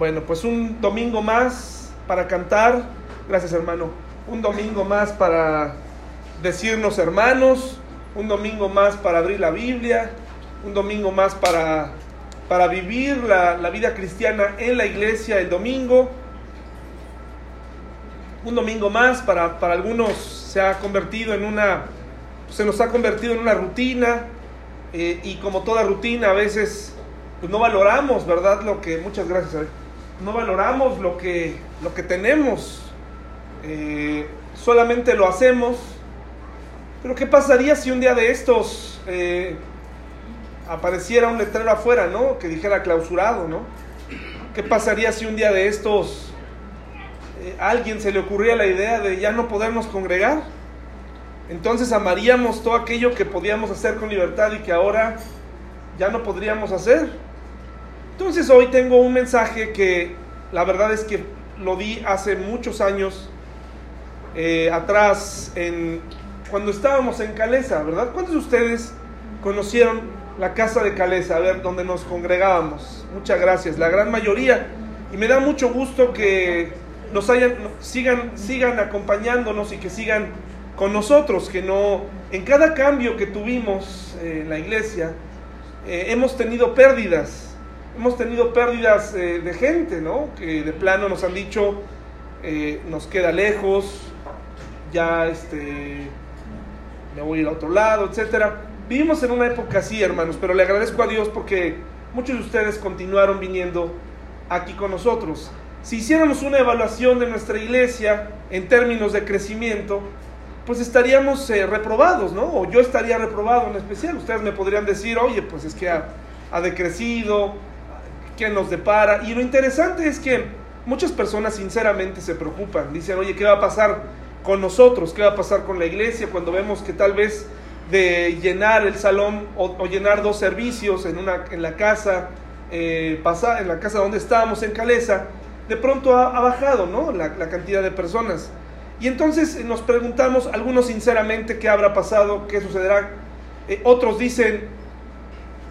Bueno, pues un domingo más para cantar. Gracias, hermano. Un domingo más para decirnos hermanos. Un domingo más para abrir la Biblia. Un domingo más para, para vivir la, vida cristiana en la iglesia el domingo. Un domingo más para, para algunos se ha convertido en una, se nos ha convertido en una rutina. eh, y como toda rutina, a veces pues no valoramos, ¿verdad? Lo que, muchas gracias. No valoramos lo que, lo que tenemos, Eh, solamente lo hacemos. Pero ¿qué pasaría si un día de estos eh, apareciera un letrero afuera, ¿no? Que dijera clausurado, ¿no? ¿Qué pasaría si un día de estos eh, alguien se le ocurría la idea de ya no podernos congregar? Entonces amaríamos todo aquello que podíamos hacer con libertad y que ahora ya no podríamos hacer. Entonces hoy tengo un mensaje que la verdad es que lo di hace muchos años eh, atrás, en, cuando estábamos en Calesa, ¿verdad? ¿Cuántos de ustedes conocieron la casa de Calesa, a ver, donde nos congregábamos? Muchas gracias, la gran mayoría. Y me da mucho gusto que nos hayan, sigan, sigan acompañándonos y que sigan con nosotros, que no, en cada cambio que tuvimos eh, en la iglesia, eh, hemos tenido pérdidas, hemos tenido pérdidas eh, de gente, ¿no? Que de plano nos han dicho, eh, nos queda lejos, ya este, me voy a ir a otro lado, etcétera. Vivimos en una época así, hermanos, pero le agradezco a Dios porque muchos de ustedes continuaron viniendo aquí con nosotros. Si hiciéramos una evaluación de nuestra iglesia en términos de crecimiento, pues estaríamos eh, reprobados, ¿no? O yo estaría reprobado en especial. Ustedes me podrían decir, oye, pues es que ha, ha decrecido, ¿qué nos depara? Y lo interesante es que muchas personas sinceramente se preocupan. Dicen, oye, ¿qué va a pasar con nosotros? ¿Qué va a pasar con la iglesia cuando vemos que tal vez de llenar el salón o, llenar dos servicios en, una, en la casa, eh, pasar, en la casa donde estábamos en Calesa, de pronto ha, bajado, ¿no? La, cantidad de personas. Y entonces nos preguntamos, algunos sinceramente, qué habrá pasado, qué sucederá. Eh, otros dicen,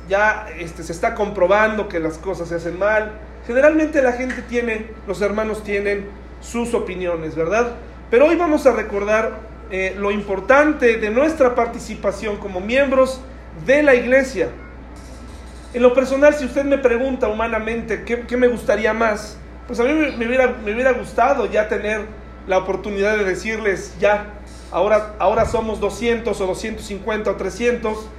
ya este, se está comprobando que las cosas se hacen mal. Generalmente la gente tiene, los hermanos tienen sus opiniones, ¿verdad? Pero hoy vamos a recordar eh, lo importante de nuestra participación como miembros de la iglesia. En lo personal, si usted me pregunta humanamente qué, qué me gustaría más, pues a mí me, me hubiera, me hubiera gustado ya tener la oportunidad de decirles, ya, ahora, ahora somos 200 o 250 o 300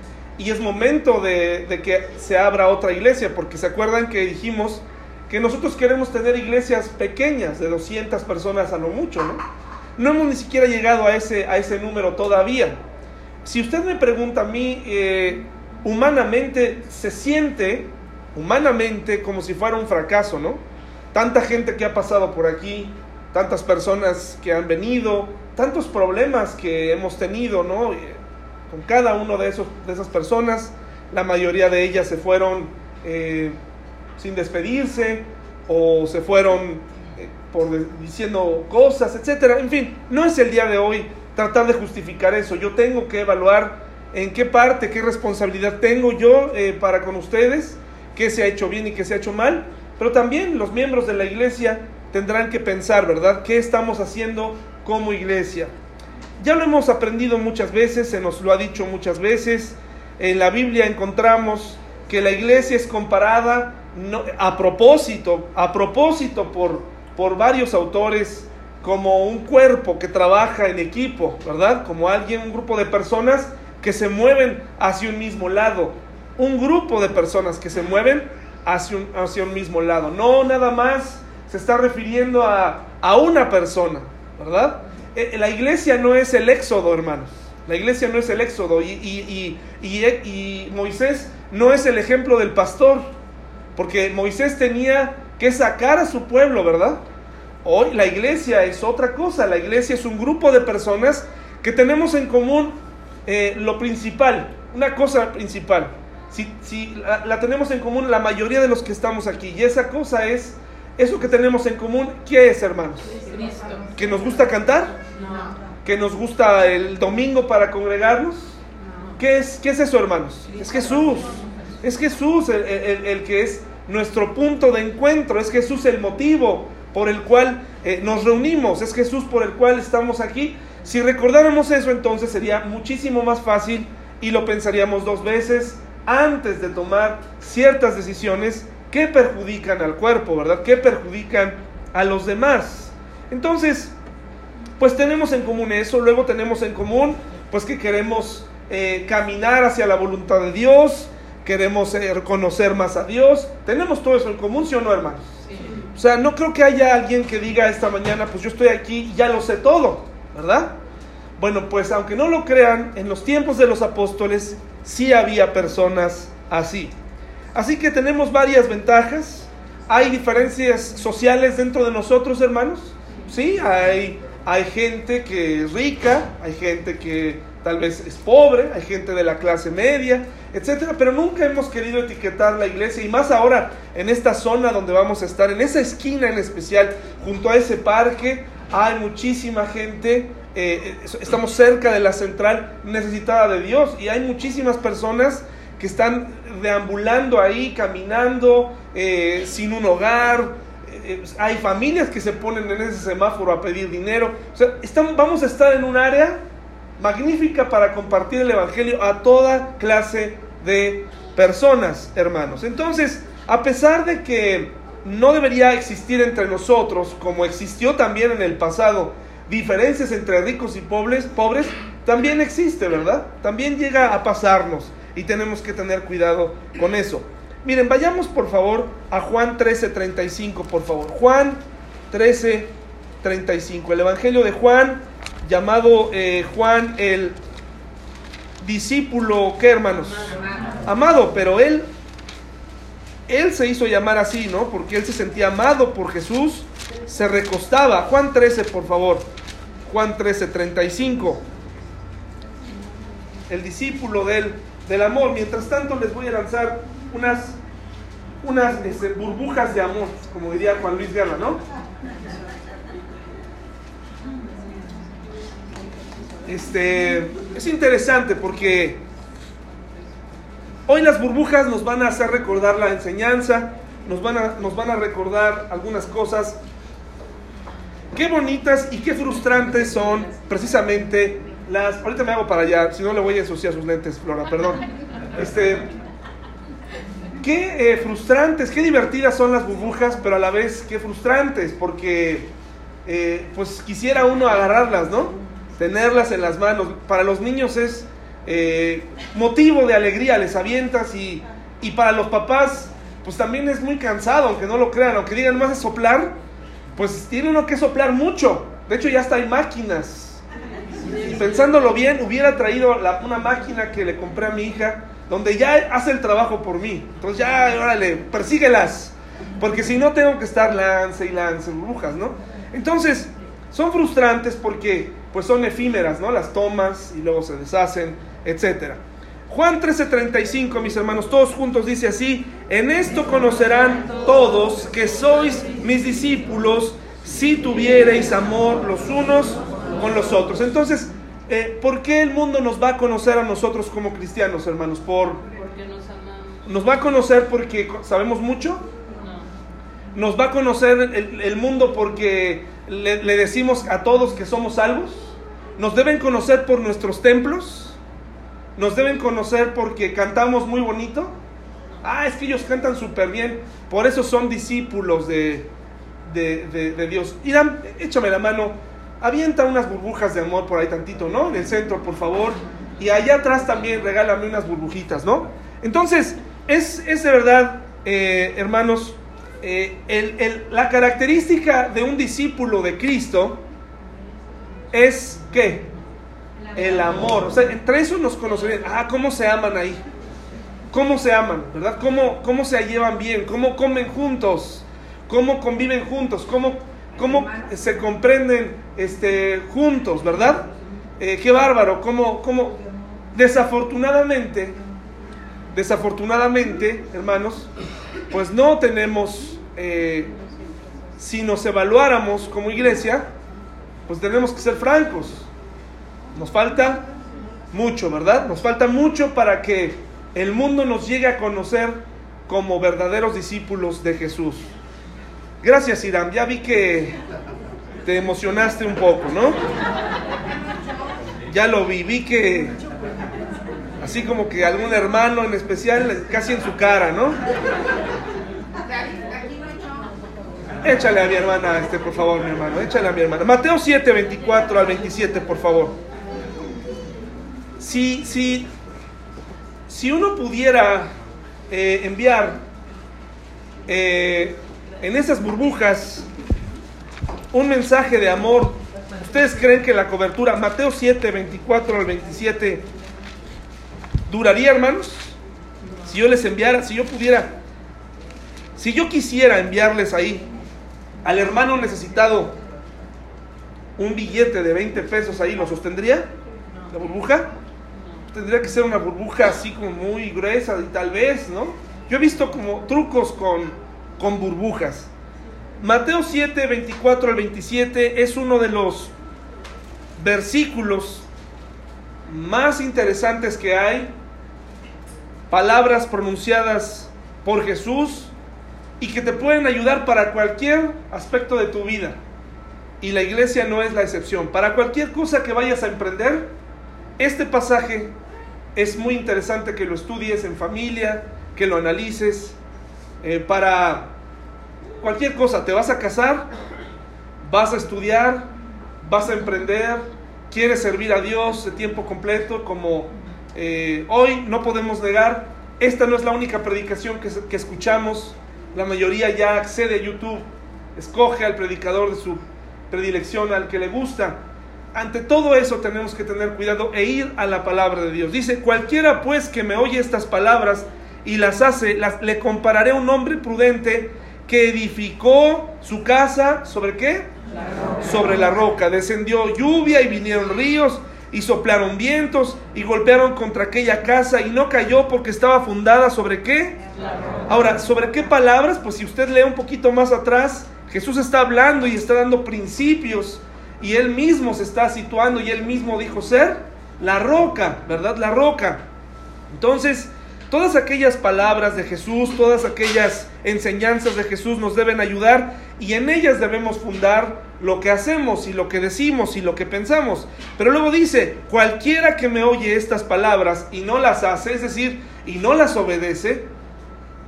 y es momento de, de, que se abra otra iglesia, porque se acuerdan que dijimos que nosotros queremos tener iglesias pequeñas, de 200 personas a lo mucho, ¿no? No hemos ni siquiera llegado a ese, a ese número todavía. Si usted me pregunta a mí, eh, humanamente se siente, humanamente, como si fuera un fracaso, ¿no? Tanta gente que ha pasado por aquí, tantas personas que han venido, tantos problemas que hemos tenido, ¿no? Con cada uno de, esos, de esas personas, la mayoría de ellas se fueron eh, sin despedirse o se fueron eh, por diciendo cosas, etcétera. En fin, no es el día de hoy tratar de justificar eso. Yo tengo que evaluar en qué parte, qué responsabilidad tengo yo eh, para con ustedes, qué se ha hecho bien y qué se ha hecho mal, pero también los miembros de la iglesia tendrán que pensar, ¿verdad? ¿Qué estamos haciendo como iglesia? Ya lo hemos aprendido muchas veces, se nos lo ha dicho muchas veces. En la Biblia encontramos que la iglesia es comparada no, a propósito, a propósito por, por varios autores como un cuerpo que trabaja en equipo, ¿verdad? Como alguien, un grupo de personas que se mueven hacia un mismo lado. Un grupo de personas que se mueven hacia un, hacia un mismo lado. No nada más se está refiriendo a, a una persona, ¿verdad? Eh, la iglesia no es el éxodo, hermanos. La iglesia no es el éxodo. Y, y, y, y, Moisés no es el ejemplo del pastor. Porque Moisés tenía que sacar a su pueblo, ¿verdad? Hoy la iglesia es otra cosa. La iglesia es un grupo de personas que tenemos en común eh, lo principal, una cosa principal. Si, si la, la tenemos en común la mayoría de los que estamos aquí. Y esa cosa es eso que tenemos en común, ¿qué es, hermanos? Cristo. ¿Que nos gusta cantar? No. ¿Que nos gusta el domingo para congregarnos? No. ¿Qué es, qué es eso, hermanos? Es Jesús. Es Jesús el, el, el, que es nuestro punto de encuentro, es Jesús el motivo por el cual eh, nos reunimos, es Jesús por el cual estamos aquí. Si recordáramos eso, entonces sería muchísimo más fácil y lo pensaríamos dos veces antes de tomar ciertas decisiones que perjudican al cuerpo, ¿verdad? Que perjudican a los demás. Entonces, pues tenemos en común eso, luego tenemos en común pues que queremos eh, caminar hacia la voluntad de Dios, queremos eh, conocer más a Dios, tenemos todo eso en común, ¿sí o no, hermanos? O sea, no creo que haya alguien que diga esta mañana, pues yo estoy aquí y ya lo sé todo, ¿verdad? Bueno, pues aunque no lo crean, en los tiempos de los apóstoles sí había personas así. Así que tenemos varias ventajas. Hay diferencias sociales dentro de nosotros, hermanos. Sí, hay hay gente que es rica, hay gente que tal vez es pobre, hay gente de la clase media, etcétera, pero nunca hemos querido etiquetar la iglesia y más ahora en esta zona donde vamos a estar, en esa esquina en especial, junto a ese parque, hay muchísima gente, eh, estamos cerca de la central necesitada de Dios y hay muchísimas personas que están deambulando ahí, caminando, eh, sin un hogar, eh, hay familias que se ponen en ese semáforo a pedir dinero. O vamos a estar en un área magnífica para compartir el Evangelio a toda clase de personas, hermanos. Entonces, a pesar de que no debería existir entre nosotros, como existió también en el pasado, diferencias entre ricos y pobres, pobres también existe, ¿verdad? También llega a pasarnos y tenemos que tener cuidado con eso. Miren, vayamos por favor a Juan 13:35, por favor. Juan 13:35. El Evangelio de Juan, llamado eh, Juan el discípulo, ¿qué hermanos? Amado, pero él, él se hizo llamar así, ¿no? Porque él se sentía amado por Jesús, se recostaba. Juan 13, por favor. Juan 13:35. El discípulo del, del amor. Mientras tanto les voy a lanzar unas, unas este, burbujas de amor, como diría Juan Luis Guerra, ¿no? Este, es interesante porque hoy las burbujas nos van a hacer recordar la enseñanza, nos van a, nos van a recordar algunas cosas. Qué bonitas y qué frustrantes son precisamente las... Ahorita me hago para allá, si no le voy a ensuciar sus lentes, Flora, perdón. Este, qué eh, frustrantes, qué divertidas son las burbujas, pero a la vez qué frustrantes, porque eh, pues quisiera uno agarrarlas, ¿no? Tenerlas en las manos. Para los niños es eh, motivo de alegría, les avientas y, y, para los papás pues también es muy cansado, aunque no lo crean, aunque digan más de soplar, pues tiene uno que soplar mucho. De hecho ya hasta hay máquinas. Y pensándolo bien, hubiera traído una máquina que le compré a mi hija donde ya hace el trabajo por mí. Entonces ya, órale, persíguelas. Porque si no tengo que estar lance y lance brujas, ¿no? Entonces, son frustrantes porque pues son efímeras, ¿no? Las tomas y luego se deshacen, etcétera. Juan 13:35, mis hermanos, todos juntos dice así, en esto conocerán todos que sois mis discípulos si tuviereis amor los unos con los otros. Entonces, eh, ¿Por qué el mundo nos va a conocer a nosotros como cristianos, hermanos? Por, porque nos amamos. ¿Nos va a conocer porque sabemos mucho? No. ¿Nos va a conocer el, mundo porque le, le, decimos a todos que somos salvos? ¿Nos deben conocer por nuestros templos? ¿Nos deben conocer porque cantamos muy bonito? Ah, es que ellos cantan súper bien. Por eso son discípulos de, de, de, de Dios. Irán, échame la mano avienta unas burbujas de amor por ahí tantito, ¿no? En el centro, por favor. Y allá atrás también regálame unas burbujitas, ¿no? Entonces, es, es de verdad, eh, hermanos, eh, la característica de un discípulo de Cristo es ¿qué? El amor. O sea, entre eso nos conocen. Ah, ¿cómo se aman ahí? ¿Cómo se aman? ¿Verdad? ¿Cómo, cómo se llevan bien? ¿Cómo comen juntos? ¿Cómo conviven juntos? ¿Cómo cómo se comprenden este, juntos, ¿verdad? Eh, qué bárbaro, cómo, cómo desafortunadamente, desafortunadamente, hermanos, pues no tenemos, eh, si nos evaluáramos como iglesia, pues tenemos que ser francos. Nos falta mucho, ¿verdad? Nos falta mucho para que el mundo nos llegue a conocer como verdaderos discípulos de Jesús. Gracias, Irán. Ya vi que te emocionaste un poco, ¿no? Ya lo vi, vi que así como que algún hermano en especial casi en su cara, ¿no? Échale a mi hermana, este, por favor, mi hermano, échale a mi hermana. Mateo 7, 24 al 27, por favor. Si, si, si uno pudiera eh, enviar eh, en esas burbujas un mensaje de amor, ¿ustedes creen que la cobertura, Mateo 7, 24 al 27, duraría, hermanos? Si yo les enviara, si yo pudiera, si yo quisiera enviarles ahí al hermano necesitado un billete de 20 pesos ahí, ¿lo sostendría? ¿La burbuja? Tendría que ser una burbuja así como muy gruesa y tal vez, ¿no? Yo he visto como trucos con, con burbujas. Mateo 7, 24 al 27 es uno de los versículos más interesantes que hay. Palabras pronunciadas por Jesús y que te pueden ayudar para cualquier aspecto de tu vida. Y la iglesia no es la excepción. Para cualquier cosa que vayas a emprender, este pasaje es muy interesante que lo estudies en familia, que lo analices. Eh, para cualquier cosa, te vas a casar, vas a estudiar, vas a emprender, quieres servir a Dios de tiempo completo, como eh, hoy no podemos negar, esta no es la única predicación que, que escuchamos la mayoría ya accede a YouTube, escoge al predicador de su predilección, al que le gusta. Ante todo eso tenemos que tener cuidado e ir a la palabra de Dios. Dice, cualquiera pues que me oye estas palabras y las hace, las, le compararé a un hombre prudente que edificó su casa sobre qué? Sobre la roca. Descendió lluvia y vinieron ríos y soplaron vientos y golpearon contra aquella casa y no cayó porque estaba fundada sobre qué? Ahora, ¿sobre qué palabras? Pues si usted lee un poquito más atrás, Jesús está hablando y está dando principios y él mismo se está situando y él mismo dijo ser la roca, ¿verdad? La roca. Entonces, todas aquellas palabras de Jesús, todas aquellas enseñanzas de Jesús nos deben ayudar y en ellas debemos fundar lo que hacemos y lo que decimos y lo que pensamos. Pero luego dice, cualquiera que me oye estas palabras y no las hace, es decir, y no las obedece,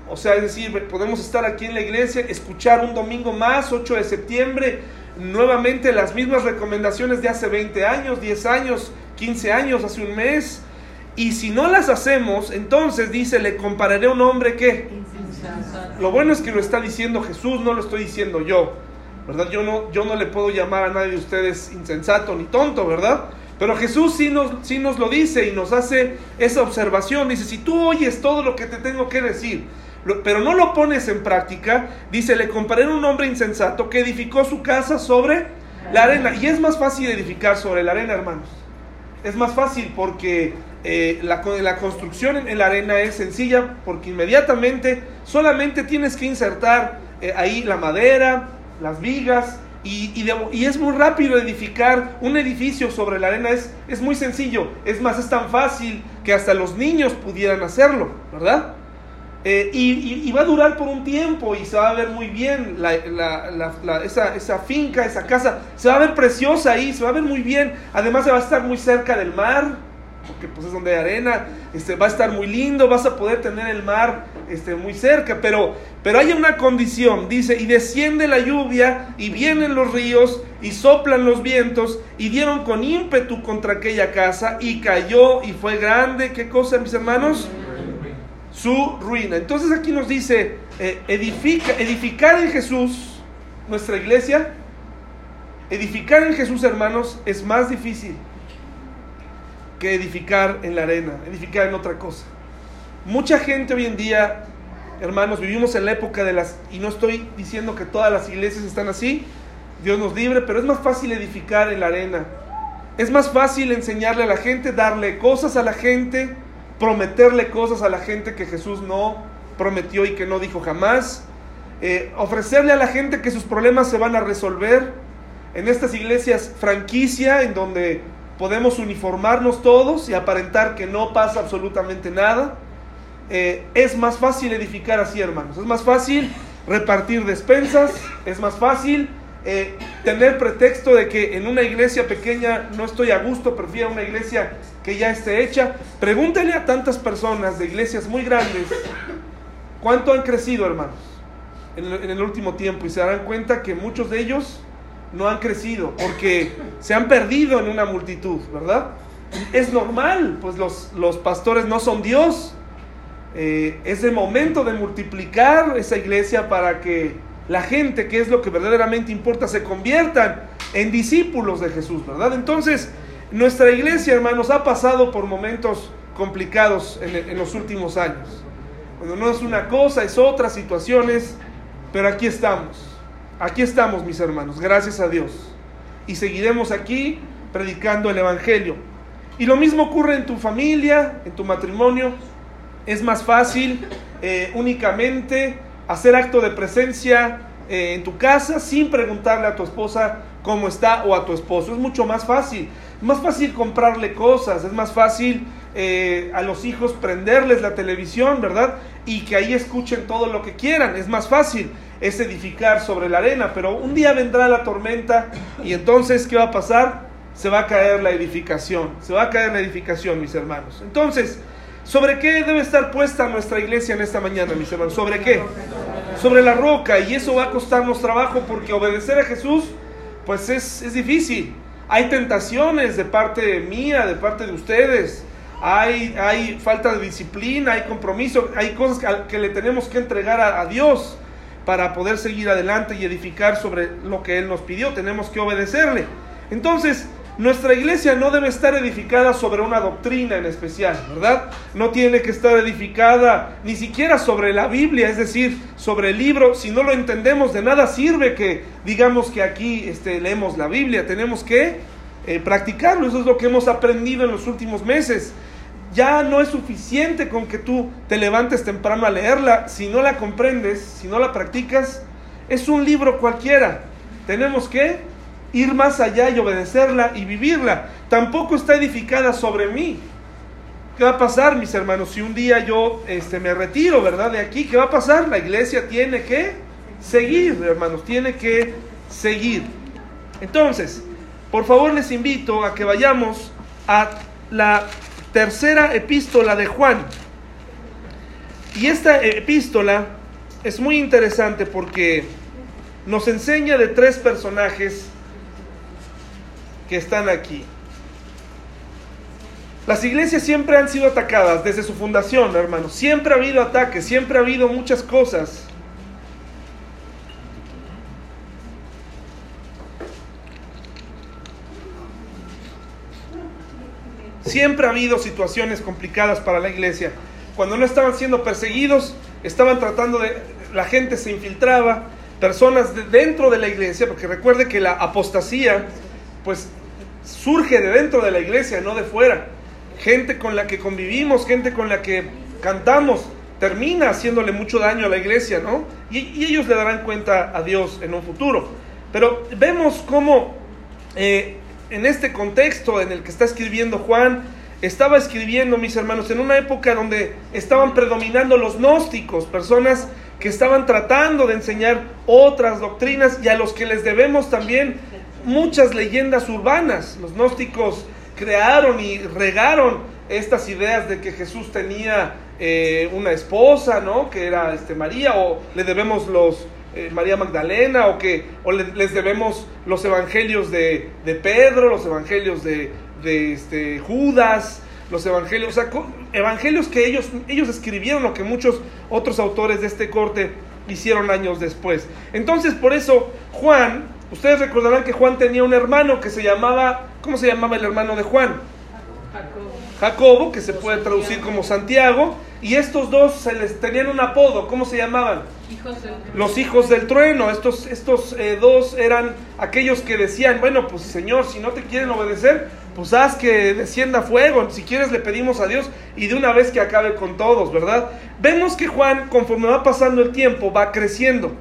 o sea, es decir, podemos estar aquí en la iglesia, escuchar un domingo más, 8 de septiembre, nuevamente las mismas recomendaciones de hace 20 años, 10 años, 15 años, hace un mes. Y si no las hacemos, entonces dice, le compararé a un hombre que... Lo bueno es que lo está diciendo Jesús, no lo estoy diciendo yo. ¿verdad? Yo no, yo no le puedo llamar a nadie de ustedes insensato ni tonto, ¿verdad? Pero Jesús sí nos, sí nos lo dice y nos hace esa observación. Dice, si tú oyes todo lo que te tengo que decir, pero no lo pones en práctica, dice, le comparé a un hombre insensato que edificó su casa sobre la arena. Y es más fácil edificar sobre la arena, hermanos. Es más fácil porque eh, la, la construcción en, la arena es sencilla, porque inmediatamente solamente tienes que insertar eh, ahí la madera, las vigas, y, y, es muy rápido edificar un edificio sobre la arena, es, es muy sencillo, es más, es tan fácil que hasta los niños pudieran hacerlo, ¿verdad? Eh, y, va a durar por un tiempo y se va a ver muy bien la, esa, esa, finca, esa casa, se va a ver preciosa ahí, se va a ver muy bien, además se va a estar muy cerca del mar, porque pues es donde hay arena, este, va a estar muy lindo, vas a poder tener el mar este, muy cerca, pero, pero hay una condición, dice, y desciende la lluvia, y vienen los ríos, y soplan los vientos, y dieron con ímpetu contra aquella casa, y cayó, y fue grande, ¿qué cosa, mis hermanos? Su ruina. Entonces aquí nos dice, eh, edifica, edificar en Jesús, nuestra iglesia, edificar en Jesús, hermanos, es más difícil que edificar en la arena, edificar en otra cosa. Mucha gente hoy en día, hermanos, vivimos en la época de las, y no estoy diciendo que todas las iglesias están así, Dios nos libre, pero es más fácil edificar en la arena. Es más fácil enseñarle a la gente, darle cosas a la gente, prometerle cosas a la gente que Jesús no prometió y que no dijo jamás. Eh, ofrecerle a la gente que sus problemas se van a resolver. En estas iglesias franquicia, en donde podemos uniformarnos todos y aparentar que no pasa absolutamente nada. eh, es más fácil edificar así, hermanos. Es más fácil repartir despensas, es más fácil eh, tener pretexto de que en una iglesia pequeña no estoy a gusto, prefiero una iglesia que ya esté hecha. Pregúntele a tantas personas de iglesias muy grandes cuánto han crecido, hermanos, en el, en el último tiempo y se darán cuenta que muchos de ellos no han crecido porque se han perdido en una multitud, ¿verdad? Es normal, pues los, los pastores no son Dios. Eh, es el momento de multiplicar esa iglesia para que la gente, que es lo que verdaderamente importa, se conviertan en discípulos de Jesús, ¿verdad? Entonces, nuestra iglesia, hermanos, ha pasado por momentos complicados en, en los últimos años. Cuando no es una cosa, es otra, situaciones, pero aquí estamos. Aquí estamos, mis hermanos, gracias a Dios. Y seguiremos aquí predicando el Evangelio. Y lo mismo ocurre en tu familia, en tu matrimonio. Es más fácil eh, únicamente hacer acto de presencia eh, en tu casa sin preguntarle a tu esposa cómo está o a tu esposo. Es mucho más fácil. Es más fácil comprarle cosas, es más fácil eh, a los hijos prenderles la televisión, ¿verdad? Y que ahí escuchen todo lo que quieran. Es más fácil es edificar sobre la arena, pero un día vendrá la tormenta y entonces, ¿qué va a pasar? Se va a caer la edificación, se va a caer la edificación, mis hermanos. Entonces, ¿sobre qué debe estar puesta nuestra iglesia en esta mañana, mis hermanos? ¿Sobre qué? Sobre la roca, y eso va a costarnos trabajo porque obedecer a Jesús, pues es, es difícil. Hay tentaciones de parte mía, de parte de ustedes. Hay, hay falta de disciplina, hay compromiso, hay cosas que, le tenemos que entregar a, a Dios para poder seguir adelante y edificar sobre lo que Él nos pidió. Tenemos que obedecerle. Entonces, nuestra iglesia no debe estar edificada sobre una doctrina en especial, ¿verdad? No tiene que estar edificada ni siquiera sobre la Biblia, es decir, sobre el libro. Si no lo entendemos, de nada sirve que digamos que aquí este, leemos la Biblia. Tenemos que eh, practicarlo. Eso es lo que hemos aprendido en los últimos meses. Ya no es suficiente con que tú te levantes temprano a leerla. Si no la comprendes, si no la practicas, es un libro cualquiera. Tenemos que ir más allá y obedecerla y vivirla. Tampoco está edificada sobre mí. ¿Qué va a pasar, mis hermanos? Si un día yo este, me retiro, ¿verdad? De aquí, ¿qué va a pasar? La iglesia tiene que seguir, hermanos, tiene que seguir. Entonces, por favor les invito a que vayamos a la tercera epístola de Juan. Y esta epístola es muy interesante porque nos enseña de tres personajes que están aquí. Las iglesias siempre han sido atacadas desde su fundación, hermanos. Siempre ha habido ataques, siempre ha habido muchas cosas. Siempre ha habido situaciones complicadas para la iglesia. Cuando no estaban siendo perseguidos, estaban tratando de... La gente se infiltraba, personas de dentro de la iglesia, porque recuerde que la apostasía, pues surge de dentro de la iglesia, no de fuera. Gente con la que convivimos, gente con la que cantamos, termina haciéndole mucho daño a la iglesia, ¿no? Y, ellos le darán cuenta a Dios en un futuro. Pero vemos cómo eh, en este contexto en el que está escribiendo Juan, estaba escribiendo, mis hermanos, en una época donde estaban predominando los gnósticos, personas que estaban tratando de enseñar otras doctrinas y a los que les debemos también muchas leyendas urbanas. Los gnósticos crearon y regaron estas ideas de que Jesús tenía eh, una esposa, ¿no? Que era este, María, o le debemos los eh, María Magdalena, o que o le, les debemos los evangelios de, de Pedro, los evangelios de, de este, Judas, los evangelios, o sea, evangelios que ellos, ellos escribieron o que muchos otros autores de este corte hicieron años después. Entonces, por eso, Juan, ustedes recordarán que Juan tenía un hermano que se llamaba, ¿cómo se llamaba el hermano de Juan? Jacobo. Jacobo, que se puede traducir como Santiago, y estos dos se les tenían un apodo, ¿cómo se llamaban? Los hijos del trueno, estos, estos eh, dos eran aquellos que decían, bueno, pues Señor, si no te quieren obedecer, pues haz que descienda fuego, si quieres le pedimos a Dios y de una vez que acabe con todos, ¿verdad? Vemos que Juan, conforme va pasando el tiempo, va creciendo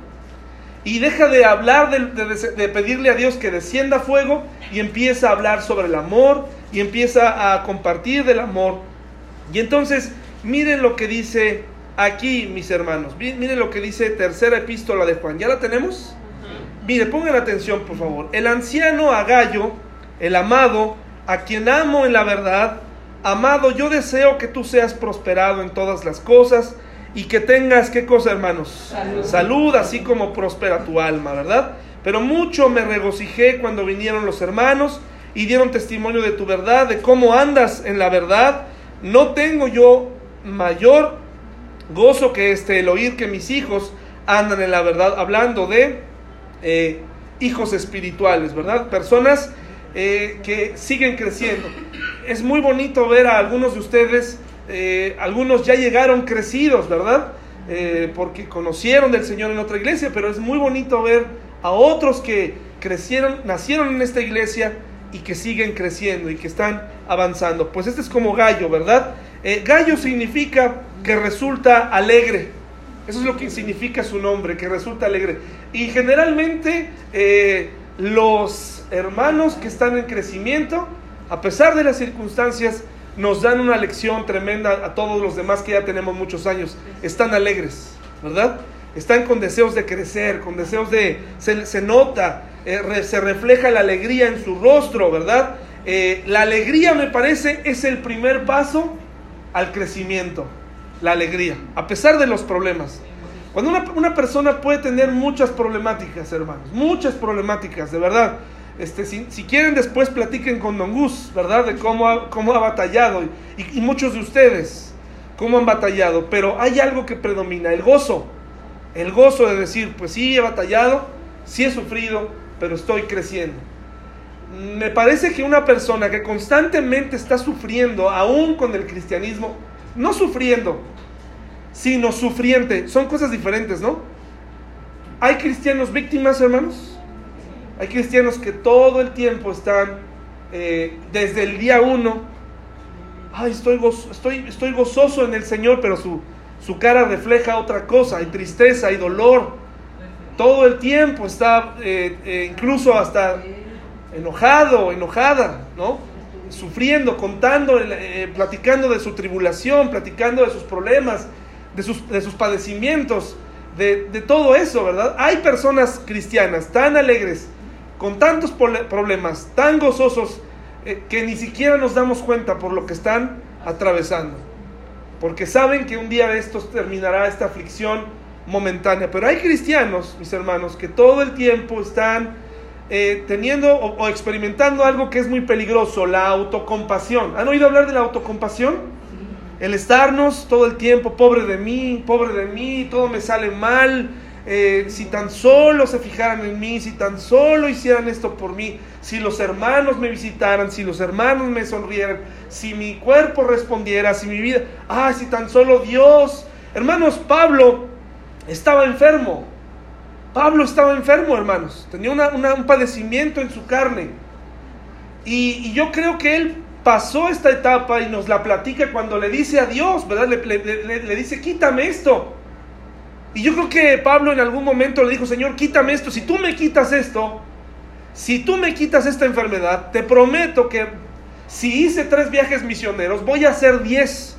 y deja de hablar, de, de, de pedirle a Dios que descienda fuego y empieza a hablar sobre el amor y empieza a compartir del amor. Y entonces miren lo que dice aquí, mis hermanos. Miren lo que dice tercera epístola de Juan. ¿Ya la tenemos? Mire, pongan atención, por favor. El anciano Agallo, el amado, a quien amo en la verdad, amado, yo deseo que tú seas prosperado en todas las cosas y que tengas, ¿qué cosa, hermanos? Salud. Salud, así como prospera tu alma, ¿verdad? Pero mucho me regocijé cuando vinieron los hermanos y dieron testimonio de tu verdad, de cómo andas en la verdad. No tengo yo mayor gozo que este, el oír que mis hijos andan en la verdad, hablando de eh, hijos espirituales, ¿verdad? Personas eh, que siguen creciendo. Es muy bonito ver a algunos de ustedes, eh, algunos ya llegaron crecidos, ¿verdad? porque conocieron del Señor en otra iglesia, pero es muy bonito ver a otros que crecieron, nacieron en esta iglesia y que siguen creciendo y que están avanzando. Pues este es como gallo, ¿verdad? Gallo significa que resulta alegre. Eso es lo que significa su nombre, que resulta alegre. Y generalmente eh, los hermanos que están en crecimiento, a pesar de las circunstancias, nos dan una lección tremenda a todos los demás que ya tenemos muchos años. Están alegres, ¿verdad? Están con deseos de crecer, con deseos de... Se, nota, eh, se refleja la alegría en su rostro, ¿verdad? Eh, la alegría, me parece, es el primer paso al crecimiento la alegría, a pesar de los problemas. Cuando una, persona puede tener muchas problemáticas, hermanos, muchas problemáticas, de verdad. Este, si, quieren después platiquen con Don Gus, ¿verdad? De cómo ha, cómo ha batallado y, y muchos de ustedes, cómo han batallado. Pero hay algo que predomina, el gozo. El gozo de decir, pues sí, he batallado, sí he sufrido, pero estoy creciendo. Me parece que una persona que constantemente está sufriendo, aún con el cristianismo, no sufriendo, sino sufriente. Son cosas diferentes, ¿no? Hay cristianos víctimas, hermanos. Hay cristianos que todo el tiempo están, eh, desde el día uno, ay, estoy, estoy, estoy gozoso en el Señor, pero su, su cara refleja otra cosa, hay tristeza, hay dolor. Todo el tiempo está, eh, eh, incluso hasta enojado, enojada, ¿no? sufriendo, contando, eh, platicando de su tribulación, platicando de sus problemas, de sus, de sus padecimientos, de, todo eso, ¿verdad? Hay personas cristianas tan alegres, con tantos problemas, tan gozosos, eh, que ni siquiera nos damos cuenta por lo que están atravesando. Porque saben que un día de estos terminará esta aflicción momentánea. Pero hay cristianos, mis hermanos, que todo el tiempo están eh, teniendo o, experimentando algo que es muy peligroso, la autocompasión. ¿Han oído hablar de la autocompasión? El estarnos todo el tiempo, pobre de mí, pobre de mí, todo me sale mal. Eh, si tan solo se fijaran en mí, si tan solo hicieran esto por mí, si los hermanos me visitaran, si los hermanos me sonrieran, si mi cuerpo respondiera, si mi vida, ah, si tan solo Dios. Hermanos, Pablo estaba enfermo, Pablo estaba enfermo, hermanos. Tenía un padecimiento en su carne. Y, yo creo que él pasó esta etapa y nos la platica cuando le dice a Dios, ¿verdad? Le, dice, quítame esto. Y yo creo que Pablo en algún momento le dijo, Señor, quítame esto. Si tú me quitas esto, si tú me quitas esta enfermedad, te prometo que si hice tres viajes misioneros, voy a hacer diez,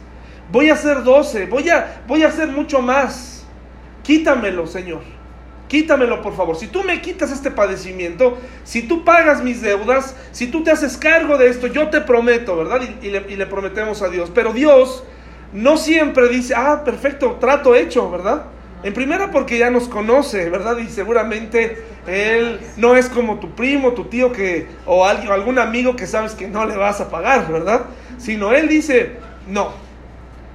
voy a hacer doce, voy a, voy a hacer mucho más. Quítamelo, Señor. Quítamelo, por favor. Si tú me quitas este padecimiento, si tú pagas mis deudas, si tú te haces cargo de esto, yo te prometo, ¿verdad? Y, le, prometemos a Dios. Pero Dios no siempre dice, ah, perfecto, trato hecho, ¿verdad? En primera porque ya nos conoce, ¿verdad? Y seguramente Él no es como tu primo, tu tío que, o algún amigo que sabes que no le vas a pagar, ¿verdad? Sino Él dice, no.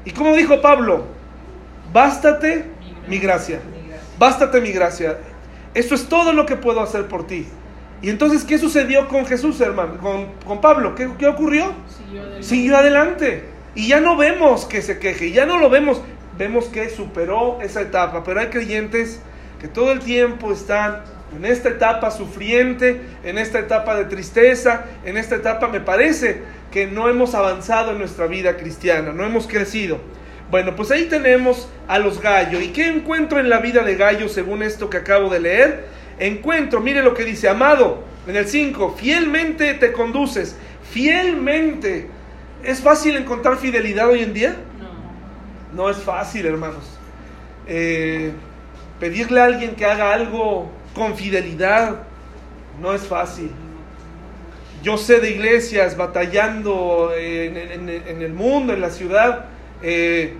Y como dijo Pablo, bástate mi gracia. Bástate mi gracia. Esto es todo lo que puedo hacer por ti. Y entonces, ¿qué sucedió con Jesús, hermano? Con, Pablo. ¿Qué, ¿Qué, ocurrió? Siguió adelante. Y ya no vemos que se queje, ya no lo vemos. Vemos que superó esa etapa. Pero hay creyentes que todo el tiempo están en esta etapa sufriente, en esta etapa de tristeza, en esta etapa me parece que no hemos avanzado en nuestra vida cristiana, no hemos crecido. Bueno, pues ahí tenemos a los gallos. ¿Y qué encuentro en la vida de gallo según esto que acabo de leer? Encuentro, mire lo que dice, amado, en el 5, fielmente te conduces, fielmente. ¿Es fácil encontrar fidelidad hoy en día? No es fácil, hermanos. Eh, pedirle a alguien que haga algo con fidelidad no es fácil. Yo sé de iglesias batallando en, el mundo, en la ciudad, eh,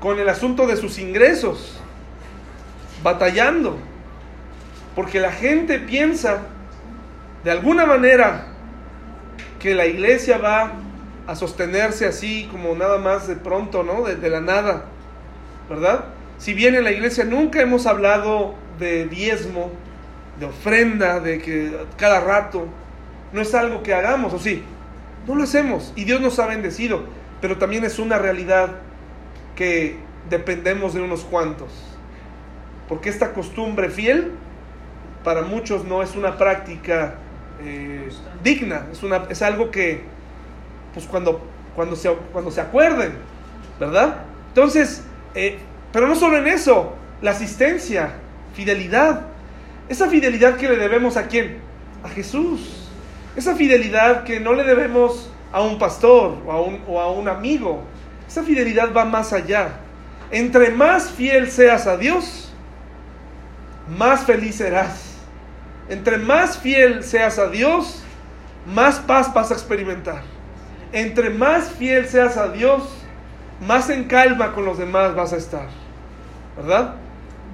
con el asunto de sus ingresos, batallando, porque la gente piensa de alguna manera que la iglesia va a sostenerse así como nada más de pronto, ¿no? De, la nada, ¿verdad? Si bien en la iglesia nunca hemos hablado de diezmo, de ofrenda, de que cada rato, no es algo que hagamos, ¿o sí? No lo hacemos y Dios nos ha bendecido, pero también es una realidad que dependemos de unos cuantos. Porque esta costumbre fiel para muchos no es una práctica eh, digna, es, una, es algo que, pues cuando, cuando, se, cuando se acuerden, ¿verdad? Entonces, eh, pero no solo en eso, la asistencia, fidelidad, esa fidelidad que le debemos a quién? A Jesús. Esa fidelidad que no le debemos a un pastor o a un, o a un amigo. Esa fidelidad va más allá. Entre más fiel seas a Dios, más feliz serás. Entre más fiel seas a Dios, más paz vas a experimentar. Entre más fiel seas a Dios, más en calma con los demás vas a estar. ¿Verdad?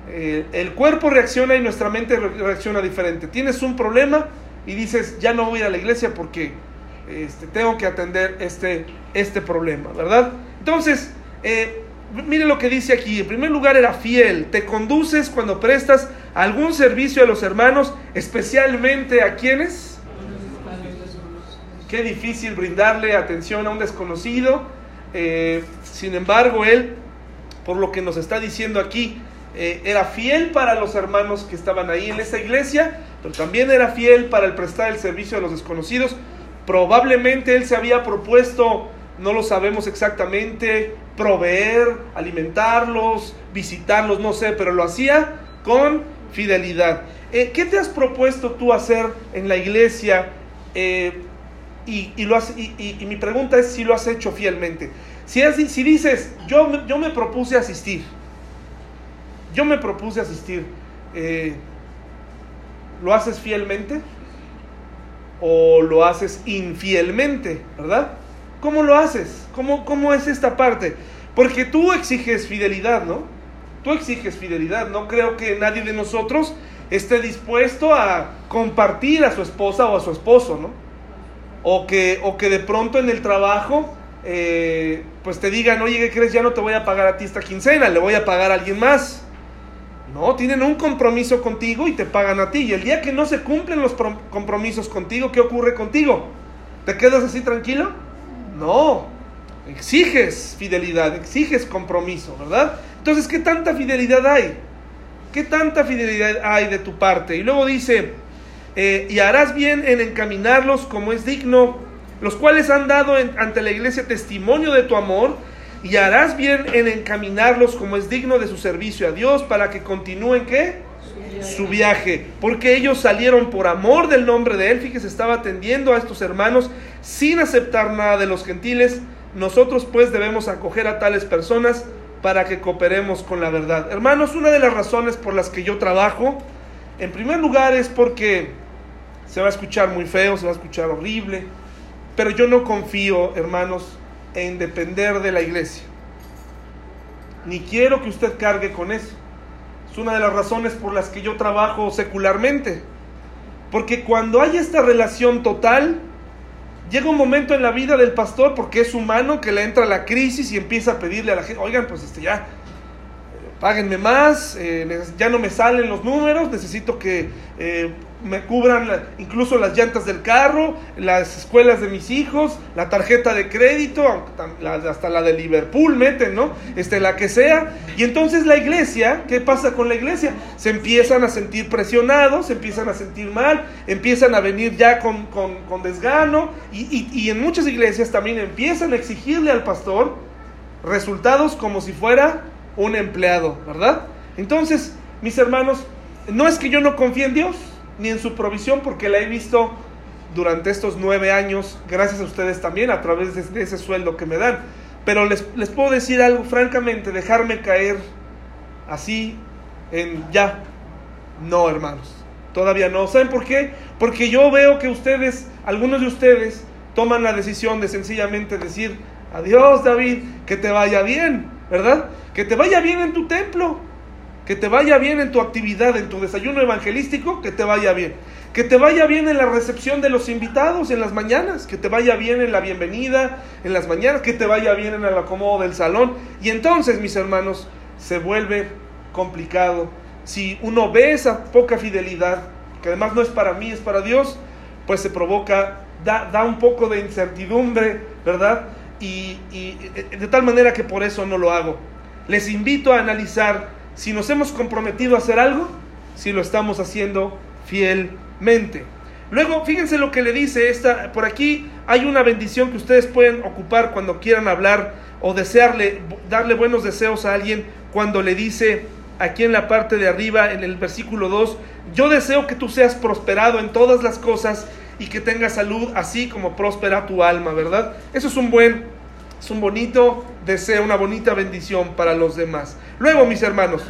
Eh, el cuerpo reacciona y nuestra mente reacciona diferente. Tienes un problema y dices, ya no voy a la iglesia porque este, tengo que atender este, este problema, ¿verdad? Entonces, eh, mire lo que dice aquí. En primer lugar, era fiel. Te conduces cuando prestas algún servicio a los hermanos, especialmente a quienes. Qué difícil brindarle atención a un desconocido. Eh, sin embargo, él, por lo que nos está diciendo aquí, eh, era fiel para los hermanos que estaban ahí en esa iglesia, pero también era fiel para el prestar el servicio a los desconocidos. Probablemente él se había propuesto, no lo sabemos exactamente, proveer, alimentarlos, visitarlos, no sé, pero lo hacía con fidelidad. Eh, ¿Qué te has propuesto tú hacer en la iglesia? Eh, y, lo y, mi pregunta es si lo has hecho fielmente. Si, si dices, yo, yo me propuse asistir, yo me propuse asistir, eh, ¿lo haces fielmente? ¿O lo haces infielmente? ¿Verdad? ¿Cómo lo haces? ¿Cómo, cómo es esta parte? Porque tú exiges fidelidad, ¿no? Tú exiges fidelidad. No creo que nadie de nosotros esté dispuesto a compartir a su esposa o a su esposo, ¿no? O que, o que de pronto en el trabajo, eh, pues te digan, oye, ¿qué crees? Ya no te voy a pagar a ti esta quincena, le voy a pagar a alguien más. No, tienen un compromiso contigo y te pagan a ti. Y el día que no se cumplen los compromisos contigo, ¿qué ocurre contigo? ¿Te quedas así tranquilo? No, exiges fidelidad, exiges compromiso, ¿verdad? Entonces, ¿qué tanta fidelidad hay? ¿Qué tanta fidelidad hay de tu parte? Y luego dice, eh, y harás bien en encaminarlos como es digno, los cuales han dado ante la iglesia testimonio de tu amor, y harás bien en encaminarlos como es digno de su servicio a Dios para que continúen qué? Su viaje, porque ellos salieron por amor del nombre de él, fíjese, estaba atendiendo a estos hermanos sin aceptar nada de los gentiles. Nosotros pues debemos acoger a tales personas para que cooperemos con la verdad. Hermanos, una de las razones por las que yo trabajo, en primer lugar es porque se va a escuchar muy feo, se va a escuchar horrible, pero yo no confío, hermanos, en depender de la iglesia. Ni quiero que usted cargue con eso. Es una de las razones por las que yo trabajo secularmente. Porque cuando hay esta relación total, Llega un momento en la vida del pastor, porque es humano, que le entra la crisis y empieza a pedirle a la gente, oigan, pues este ya, páguenme más, eh, ya no me salen los números, necesito que eh, me cubran incluso las llantas del carro, las escuelas de mis hijos, la tarjeta de crédito, hasta la de Liverpool meten, ¿no? Este, la que sea. Y entonces la iglesia, ¿qué pasa con la iglesia? Se empiezan a sentir presionados, se empiezan a sentir mal, empiezan a venir ya con, desgano y, y en muchas iglesias también empiezan a exigirle al pastor resultados como si fuera un empleado, ¿verdad? Entonces, mis hermanos, no es que yo no confíe en Dios, ni en su provisión, porque la he visto durante estos nueve años, gracias a ustedes también, a través de ese sueldo que me dan. Pero les, les puedo decir algo, francamente, dejarme caer así en ya. No, hermanos. Todavía no. ¿Saben por qué? Porque yo veo que ustedes, algunos de ustedes, toman la decisión de sencillamente decir, adiós David, que te vaya bien, ¿verdad? Que te vaya bien en tu templo, que te vaya bien en tu actividad, en tu desayuno evangelístico, que te vaya bien. Que te vaya bien en la recepción de los invitados en las mañanas, que te vaya bien en la bienvenida en las mañanas, que te vaya bien en el acomodo del salón. Y entonces, mis hermanos, se vuelve complicado. Si uno ve esa poca fidelidad, que además no es para mí, es para Dios, pues se provoca, da, da un poco de incertidumbre, ¿verdad? Y, y de tal manera que por eso no lo hago. Les invito a analizar si nos hemos comprometido a hacer algo, si lo estamos haciendo fielmente. Luego, fíjense lo que le dice esta, por aquí hay una bendición que ustedes pueden ocupar cuando quieran hablar o desearle, darle buenos deseos a alguien cuando le dice aquí en la parte de arriba, en el versículo 2, yo deseo que tú seas prosperado en todas las cosas y que tengas salud así como próspera tu alma, ¿verdad? Eso es un buen, es un bonito deseo, una bonita bendición para los demás. Luego, mis hermanos,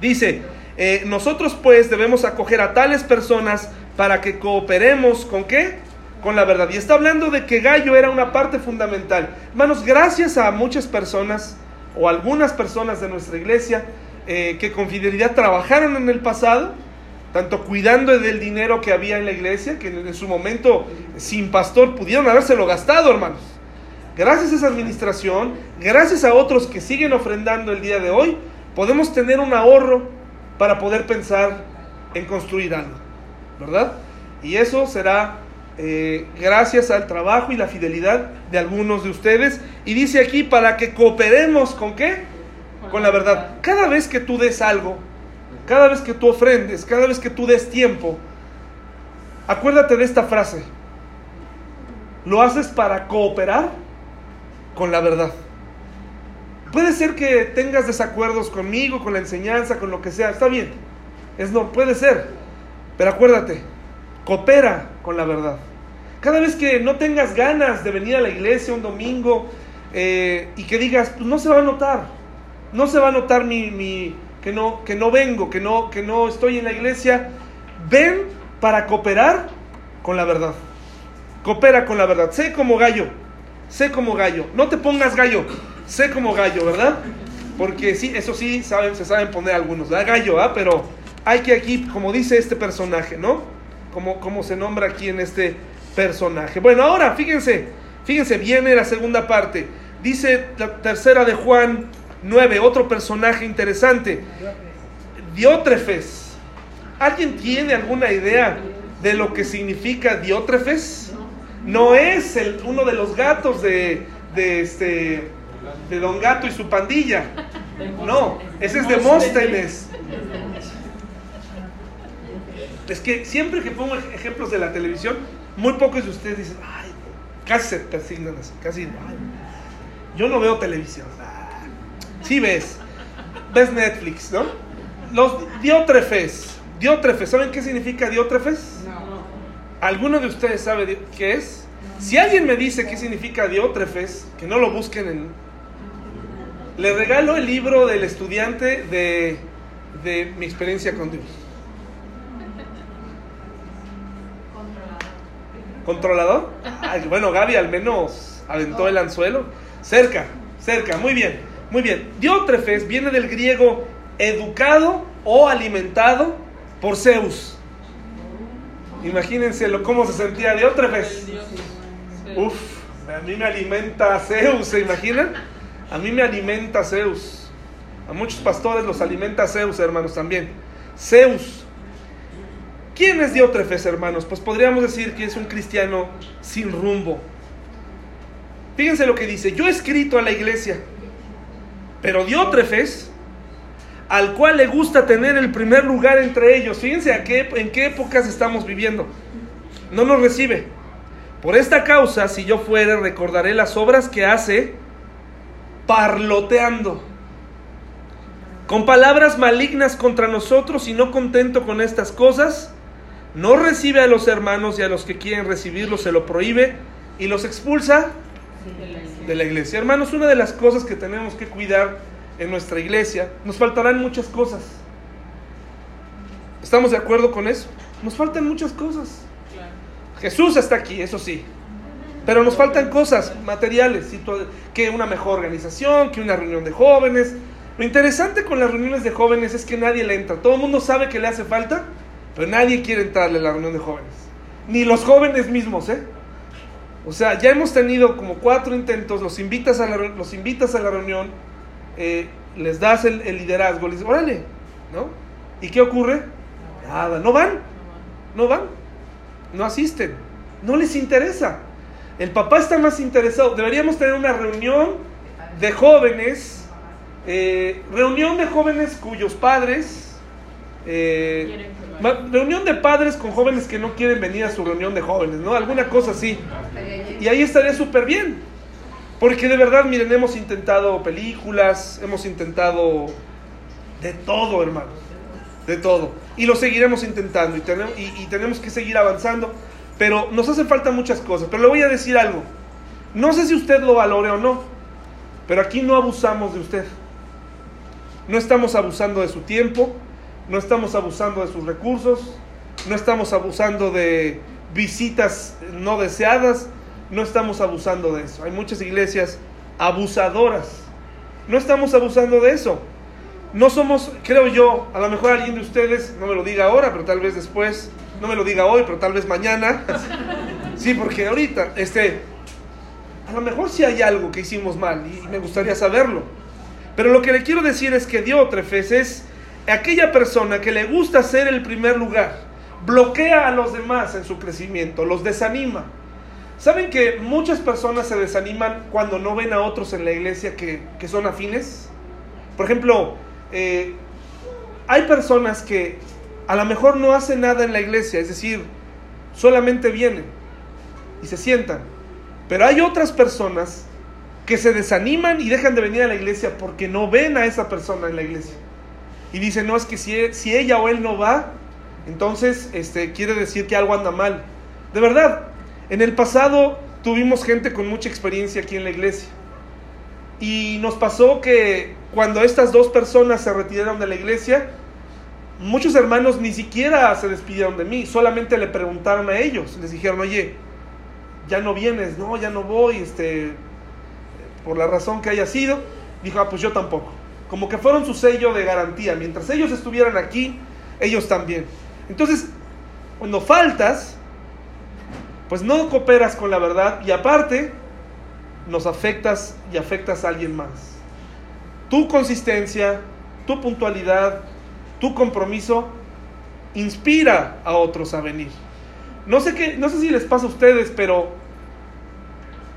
dice, eh, nosotros pues debemos acoger a tales personas para que cooperemos con qué? Con la verdad. Y está hablando de que Gallo era una parte fundamental. Hermanos, gracias a muchas personas o algunas personas de nuestra iglesia eh, que con fidelidad trabajaron en el pasado, tanto cuidando del dinero que había en la iglesia, que en su momento sin pastor pudieron habérselo gastado, hermanos. Gracias a esa administración, gracias a otros que siguen ofrendando el día de hoy, podemos tener un ahorro para poder pensar en construir algo, ¿verdad? Y eso será eh, gracias al trabajo y la fidelidad de algunos de ustedes. Y dice aquí, para que cooperemos con qué? Con la verdad. Cada vez que tú des algo, cada vez que tú ofrendes, cada vez que tú des tiempo, acuérdate de esta frase. Lo haces para cooperar con la verdad. Puede ser que tengas desacuerdos conmigo, con la enseñanza, con lo que sea, está bien. Es no, puede ser. Pero acuérdate, coopera con la verdad. Cada vez que no tengas ganas de venir a la iglesia un domingo eh, y que digas, pues no se va a notar, no se va a notar mi, que, no, que no vengo, que no, que no estoy en la iglesia, ven para cooperar con la verdad. Coopera con la verdad. Sé como gallo, sé como gallo. No te pongas gallo, sé como gallo, ¿verdad? Porque sí, eso sí, saben, se saben poner algunos, da gallo, ¿ah? Pero hay que aquí, como dice este personaje, ¿no? Como, como se nombra aquí en este personaje. Bueno, ahora fíjense, fíjense, viene la segunda parte. Dice la tercera de Juan 9, otro personaje interesante. Diótrefes. ¿Alguien tiene alguna idea de lo que significa Diótrefes? No es el, uno de los gatos de, de, este, de Don Gato y su pandilla. No, ese es Demóstenes. Es que siempre que pongo ejemplos de la televisión, muy pocos de ustedes dicen, ay, casi se persignan así, casi, yo no veo televisión. Sí ves, ves Netflix, ¿no? Los diótrefes, diótrefes, ¿saben qué significa diótrefes? No. ¿Alguno de ustedes sabe qué es? Si alguien me dice qué significa diótrefes, que no lo busquen en... Le regalo el libro del estudiante de, de mi experiencia con Dios. ¿Controlador? bueno, Gaby al menos aventó el anzuelo. Cerca, cerca, muy bien, muy bien. Diótrefes viene del griego educado o alimentado por Zeus. Imagínense cómo se sentía Diótrefes. Uf, a mí me alimenta Zeus, ¿se imaginan? A mí me alimenta Zeus. A muchos pastores los alimenta Zeus, hermanos, también. Zeus ¿Quién es Diótrefes, hermanos? Pues podríamos decir que es un cristiano sin rumbo. Fíjense lo que dice, yo he escrito a la iglesia, pero Diótrefes, al cual le gusta tener el primer lugar entre ellos, fíjense a qué, en qué épocas estamos viviendo, no nos recibe. Por esta causa, si yo fuere, recordaré las obras que hace parloteando con palabras malignas contra nosotros y no contento con estas cosas, no recibe a los hermanos y a los que quieren recibirlos se lo prohíbe y los expulsa de la iglesia. Hermanos, una de las cosas que tenemos que cuidar en nuestra iglesia, nos faltarán muchas cosas. ¿Estamos de acuerdo con eso? Nos faltan muchas cosas. Jesús está aquí, eso sí. Pero nos faltan cosas materiales, que una mejor organización, que una reunión de jóvenes. Lo interesante con las reuniones de jóvenes es que nadie le entra. Todo el mundo sabe que le hace falta, pero nadie quiere entrarle a la reunión de jóvenes. Ni los jóvenes mismos, ¿eh? O sea, ya hemos tenido como cuatro intentos, los invitas a la, los invitas a la reunión, eh, les das el, liderazgo, les dices, órale, ¿no? ¿Y qué ocurre? Nada, no van, no van, no asisten, no les interesa. El papá está más interesado. Deberíamos tener una reunión de jóvenes, eh, reunión de jóvenes cuyos padres, eh, reunión de padres con jóvenes que no quieren venir a su reunión de jóvenes, ¿no? Alguna cosa así. Y ahí estaría súper bien. Porque de verdad, miren, hemos intentado películas, hemos intentado de todo, hermano. De todo. Y lo seguiremos intentando y tenemos, y tenemos que seguir avanzando. Pero nos hacen falta muchas cosas. Pero le voy a decir algo. No sé si usted lo valore o no. Pero aquí no abusamos de usted. No estamos abusando de su tiempo. No estamos abusando de sus recursos. No estamos abusando de visitas no deseadas no estamos abusando de eso. Hay muchas iglesias abusadoras. No estamos abusando de eso. No somos, creo yo, a lo mejor alguien de ustedes, no me lo diga ahora, pero tal vez después, no me lo diga hoy, pero tal vez mañana. sí, porque ahorita, este, a lo mejor sí hay algo que hicimos mal y me gustaría saberlo. Pero lo que le quiero decir es que Diótrefes es aquella persona que le gusta ser el primer lugar, bloquea a los demás en su crecimiento, los desanima ¿Saben que muchas personas se desaniman cuando no ven a otros en la iglesia que, son afines? Por ejemplo, eh, hay personas que a lo mejor no hacen nada en la iglesia, es decir, solamente vienen y se sientan. Pero hay otras personas que se desaniman y dejan de venir a la iglesia porque no ven a esa persona en la iglesia. Y dicen, no, es que si, si ella o él no va, entonces este, quiere decir que algo anda mal. De verdad, en el pasado tuvimos gente con mucha experiencia aquí en la iglesia. Y nos pasó que cuando estas dos personas se retiraron de la iglesia, muchos hermanos ni siquiera se despidieron de mí, solamente le preguntaron a ellos, les dijeron, oye, ya no vienes, no, ya no voy, este, por la razón que haya sido. Dijo, ah, pues yo tampoco. Como que fueron su sello de garantía. Mientras ellos estuvieran aquí, ellos también. Entonces, cuando faltas, pues no cooperas con la verdad y aparte nos afectas y afectas a alguien más. Tu consistencia, tu puntualidad, tu compromiso inspira a otros a venir. No sé qué, no sé si les pasa a ustedes, pero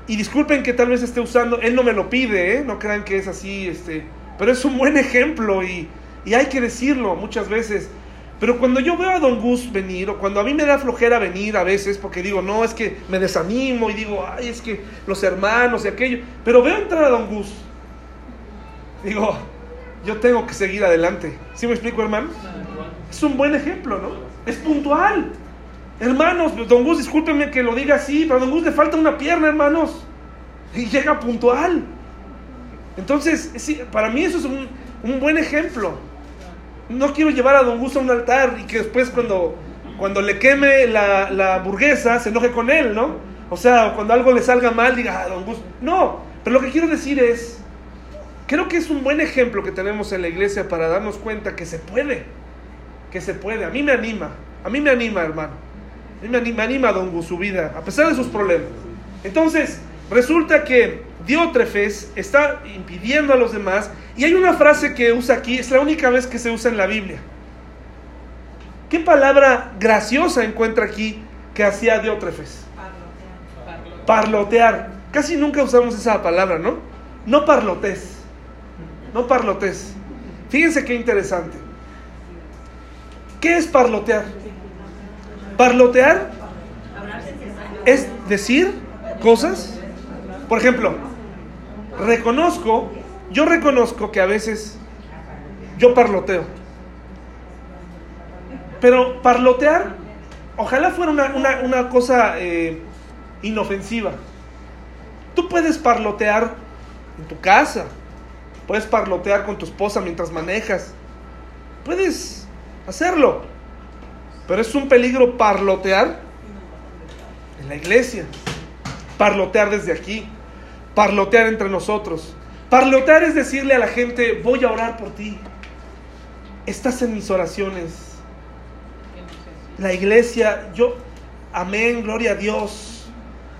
y disculpen que tal vez esté usando, él no me lo pide, ¿eh? no crean que es así, este, pero es un buen ejemplo y, y hay que decirlo muchas veces. Pero cuando yo veo a Don Gus venir, o cuando a mí me da flojera venir a veces, porque digo, no, es que me desanimo y digo, ay, es que los hermanos y aquello, pero veo entrar a Don Gus, digo, yo tengo que seguir adelante. ¿Sí me explico, hermano? Es un buen ejemplo, ¿no? Es puntual. Hermanos, Don Gus, discúlpenme que lo diga así, pero a Don Gus le falta una pierna, hermanos. Y llega puntual. Entonces, para mí eso es un buen ejemplo. No quiero llevar a Don Gus a un altar y que después cuando, cuando le queme la, la burguesa se enoje con él, ¿no? O sea, cuando algo le salga mal diga, ah, Don Gus. No, pero lo que quiero decir es, creo que es un buen ejemplo que tenemos en la iglesia para darnos cuenta que se puede, que se puede. A mí me anima, a mí me anima, hermano. A mí me anima, me anima Don Gus su vida, a pesar de sus problemas. Entonces, resulta que Diótrefes está impidiendo a los demás. Y hay una frase que usa aquí, es la única vez que se usa en la Biblia. ¿Qué palabra graciosa encuentra aquí que hacía Diótrefes? Parlotear. parlotear. Casi nunca usamos esa palabra, ¿no? No parlotes. No parlotes. Fíjense qué interesante. ¿Qué es parlotear? Parlotear es decir cosas. Por ejemplo, reconozco, yo reconozco que a veces yo parloteo. Pero parlotear, ojalá fuera una, cosa eh, inofensiva. Tú puedes parlotear en tu casa, puedes parlotear con tu esposa mientras manejas, puedes hacerlo, pero es un peligro parlotear en la iglesia, parlotear desde aquí, parlotear entre nosotros. Parlotear es decirle a la gente, voy a orar por ti, estás en mis oraciones. La iglesia, yo, amén, gloria a Dios,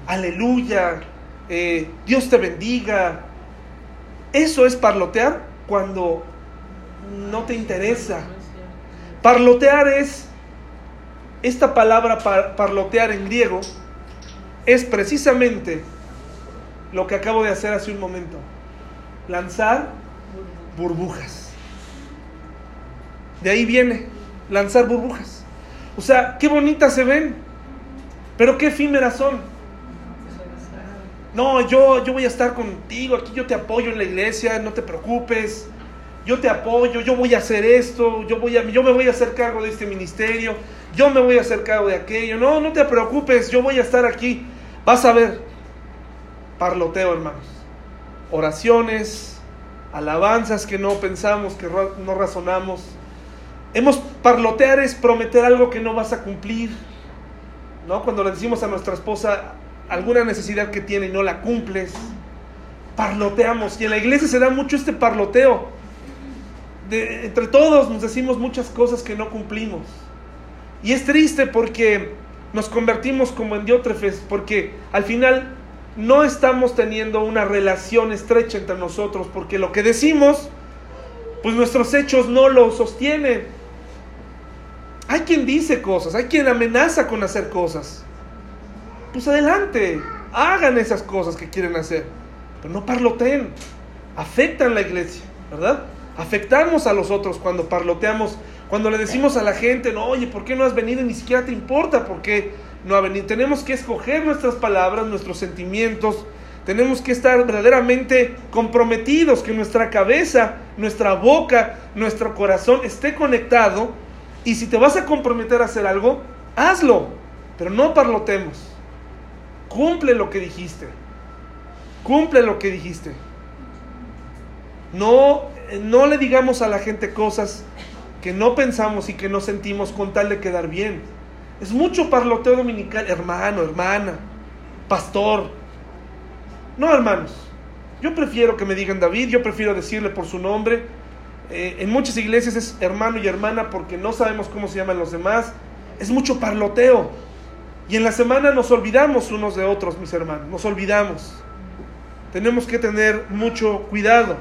aleluya, eh, Dios te bendiga. Eso es parlotear cuando no te interesa. Parlotear es, esta palabra parlotear en griego, es precisamente lo que acabo de hacer hace un momento. Lanzar burbujas. De ahí viene, lanzar burbujas. O sea, qué bonitas se ven, pero qué efímeras son. No, yo, yo voy a estar contigo, aquí yo te apoyo en la iglesia, no te preocupes. Yo te apoyo, yo voy a hacer esto, yo, voy a, yo me voy a hacer cargo de este ministerio, yo me voy a hacer cargo de aquello. No, no te preocupes, yo voy a estar aquí. Vas a ver, parloteo hermanos. Oraciones, alabanzas que no pensamos, que no razonamos Hemos parlotear es prometer algo que no vas a cumplir. ¿No? Cuando le decimos a nuestra esposa alguna necesidad que tiene y no la cumples, parloteamos. Y en la iglesia se da mucho este parloteo. De, entre todos nos decimos muchas cosas que no cumplimos. Y es triste porque nos convertimos como en diótrefes, porque al final no estamos teniendo una relación estrecha entre nosotros, porque lo que decimos, pues nuestros hechos no lo sostienen. Hay quien dice cosas, hay quien amenaza con hacer cosas. Pues adelante, hagan esas cosas que quieren hacer, pero no parloteen. Afectan la iglesia, ¿verdad? Afectamos a los otros cuando parloteamos, cuando le decimos a la gente, no, oye, ¿por qué no has venido? Ni siquiera te importa por qué no ha venido. Tenemos que escoger nuestras palabras, nuestros sentimientos. Tenemos que estar verdaderamente comprometidos, que nuestra cabeza, nuestra boca, nuestro corazón esté conectado y si te vas a comprometer a hacer algo, hazlo, pero no parlotemos. Cumple lo que dijiste. Cumple lo que dijiste. No, no le digamos a la gente cosas que no pensamos y que no sentimos con tal de quedar bien. Es mucho parloteo dominical, hermano, hermana, pastor. No, hermanos. Yo prefiero que me digan David, yo prefiero decirle por su nombre, eh, en muchas iglesias es hermano y hermana porque no sabemos cómo se llaman los demás. Es mucho parloteo. Y en la semana nos olvidamos unos de otros, mis hermanos. Nos olvidamos. Tenemos que tener mucho cuidado.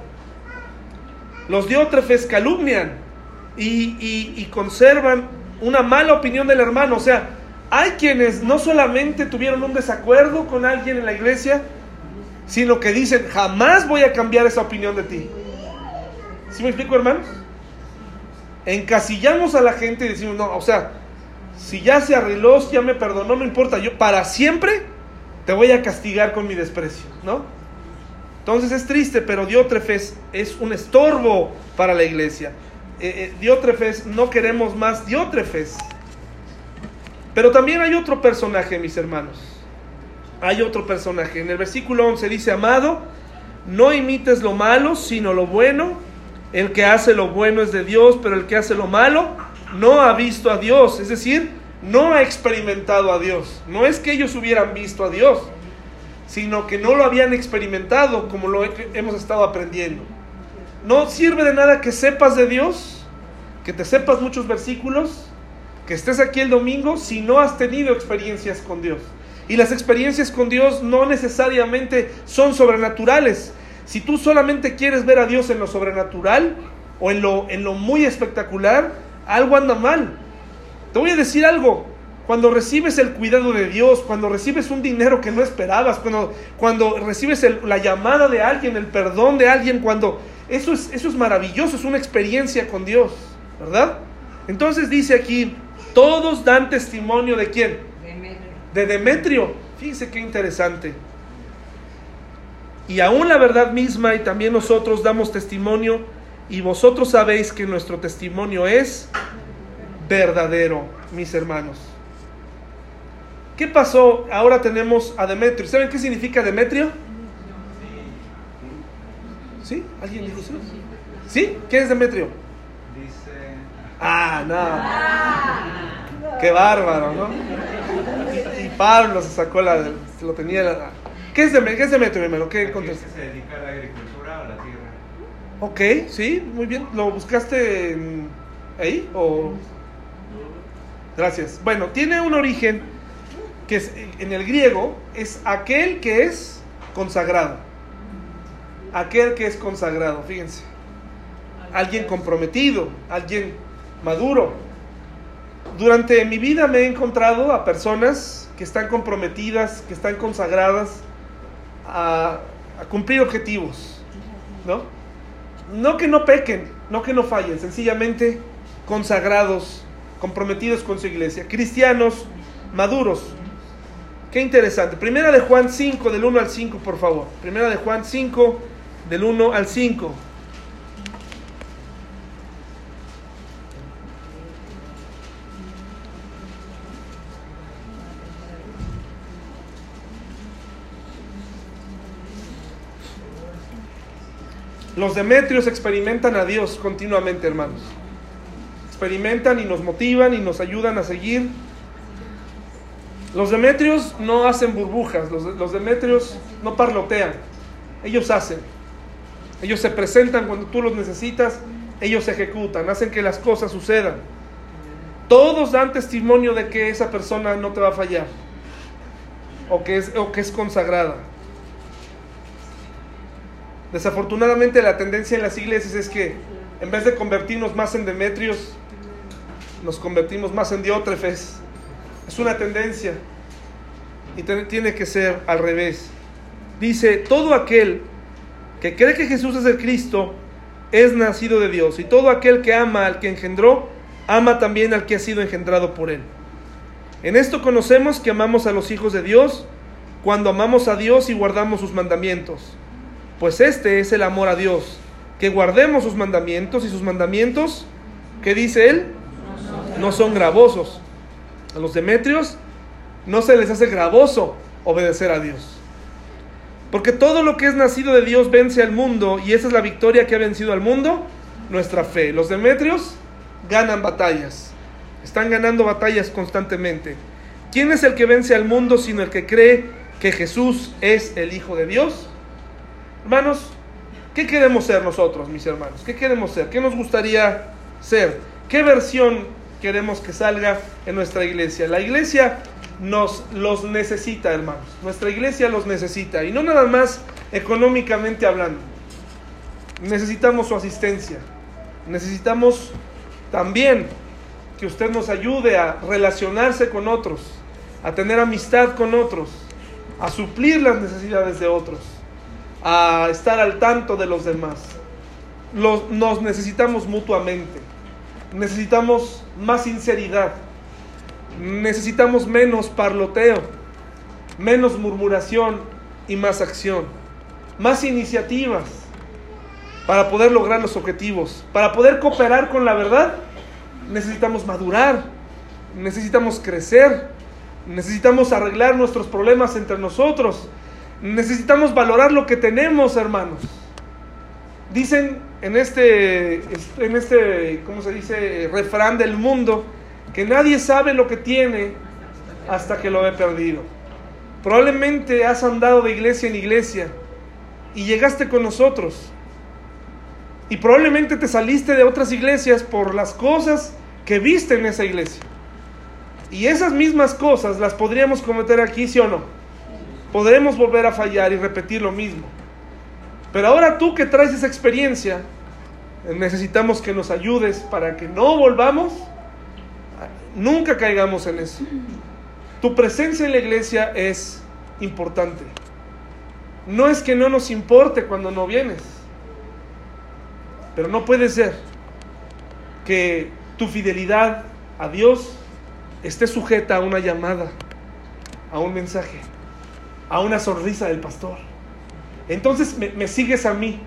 Los diótrefes calumnian y, y conservan una mala opinión del hermano. O sea, hay quienes no solamente tuvieron un desacuerdo con alguien en la iglesia, sino que dicen, jamás voy a cambiar esa opinión de ti. ¿Sí me explico, hermanos? Encasillamos a la gente y decimos, no, o sea, si ya se arregló, ya me perdonó, no importa, yo para siempre te voy a castigar con mi desprecio, ¿no? Entonces es triste, pero Diótrefes es un estorbo para la iglesia. Eh, eh, Diótrefes, no queremos más Diótrefes. Pero también hay otro personaje, mis hermanos. Hay otro personaje. En el versículo 11 dice, amado, no imites lo malo, sino lo bueno el que hace lo bueno es de Dios, pero el que hace lo malo no ha visto a Dios. Es decir, no ha experimentado a Dios. No es que ellos hubieran visto a Dios, sino que no lo habían experimentado como lo hemos estado aprendiendo. No sirve de nada que sepas de Dios, que te sepas muchos versículos, que estés aquí el domingo si no has tenido experiencias con Dios. Y las experiencias con Dios no necesariamente son sobrenaturales, si tú solamente quieres ver a Dios en lo sobrenatural o en lo, en lo muy espectacular, algo anda mal. Te voy a decir algo. Cuando recibes el cuidado de Dios, cuando recibes un dinero que no esperabas, cuando, cuando recibes la llamada de alguien, el perdón de alguien, cuando eso es, eso es maravilloso, es una experiencia con Dios, ¿verdad? Entonces dice aquí, todos dan testimonio de quién? De Demetrio. Fíjense qué interesante. Y aún la verdad misma y también nosotros damos testimonio y vosotros sabéis que nuestro testimonio es verdadero, mis hermanos. ¿Qué pasó? Ahora tenemos a Demetrio. ¿Saben qué significa Demetrio? ¿Sí? ¿Alguien dijo sí? ¿Sí? ¿Quién es Demetrio? Dice. Ah, no. Qué bárbaro, ¿no? Y, Pablo se sacó la. Se lo tenía. La, ¿Qué es Demetrio? ¿Qué es Demetrio, hermano? ¿Qué contesta? se dedica a la agricultura o a la tierra? Ok, sí, muy bien. ¿Lo buscaste en- ahí? ¿O.? Gracias. Bueno, tiene un origen que es, en el griego es aquel que es consagrado. Aquel que es consagrado, fíjense. Alguien comprometido, alguien maduro. Durante mi vida me he encontrado a personas que están comprometidas, que están consagradas a, a cumplir objetivos, ¿no? No que no pequen, no que no fallen, sencillamente consagrados, comprometidos con su iglesia, cristianos maduros. Qué interesante. Primera de Juan 5, del 1 al 5, por favor. Primera de Juan 5, del 1 al 5. Los Demetrios experimentan a Dios continuamente, hermanos. Experimentan y nos motivan y nos ayudan a seguir. Los Demetrios no hacen burbujas, los, los Demetrios no parlotean, ellos hacen. Ellos se presentan cuando tú los necesitas, ellos ejecutan, hacen que las cosas sucedan. Todos dan testimonio de que esa persona no te va a fallar o que es, o que es consagrada. Desafortunadamente la tendencia en las iglesias es que en vez de convertirnos más en Demetrios, nos convertimos más en Diótrefes. Es una tendencia y tiene que ser al revés. Dice, todo aquel que cree que Jesús es el Cristo es nacido de Dios y todo aquel que ama al que engendró, ama también al que ha sido engendrado por él. En esto conocemos que amamos a los hijos de Dios cuando amamos a Dios y guardamos sus mandamientos. Pues este es el amor a Dios, que guardemos sus mandamientos y sus mandamientos, ¿qué dice él? No son gravosos. A los demetrios no se les hace gravoso obedecer a Dios. Porque todo lo que es nacido de Dios vence al mundo y esa es la victoria que ha vencido al mundo, nuestra fe. Los demetrios ganan batallas, están ganando batallas constantemente. ¿Quién es el que vence al mundo sino el que cree que Jesús es el Hijo de Dios? Hermanos, ¿qué queremos ser nosotros, mis hermanos? ¿Qué queremos ser? ¿Qué nos gustaría ser? ¿Qué versión queremos que salga en nuestra iglesia? La iglesia nos los necesita, hermanos. Nuestra iglesia los necesita. Y no nada más económicamente hablando. Necesitamos su asistencia. Necesitamos también que usted nos ayude a relacionarse con otros, a tener amistad con otros, a suplir las necesidades de otros, a estar al tanto de los demás. Nos necesitamos mutuamente. Necesitamos más sinceridad. Necesitamos menos parloteo, menos murmuración y más acción. Más iniciativas para poder lograr los objetivos. Para poder cooperar con la verdad, necesitamos madurar, necesitamos crecer, necesitamos arreglar nuestros problemas entre nosotros, necesitamos valorar lo que tenemos, hermanos. Dicen en este, en este, ¿cómo se dice? Refrán del mundo, que nadie sabe lo que tiene hasta que lo ve perdido. Probablemente has andado de iglesia en iglesia y llegaste con nosotros. Y probablemente te saliste de otras iglesias por las cosas que viste en esa iglesia. Y esas mismas cosas las podríamos cometer aquí, sí o no. Podremos volver a fallar y repetir lo mismo. Pero ahora tú que traes esa experiencia, necesitamos que nos ayudes para que no volvamos, nunca caigamos en eso. Tu presencia en la iglesia es importante. No es que no nos importe cuando no vienes, pero no puede ser que tu fidelidad a Dios esté sujeta a una llamada, a un mensaje, a una sonrisa del pastor. Entonces me, me, sigues a mí,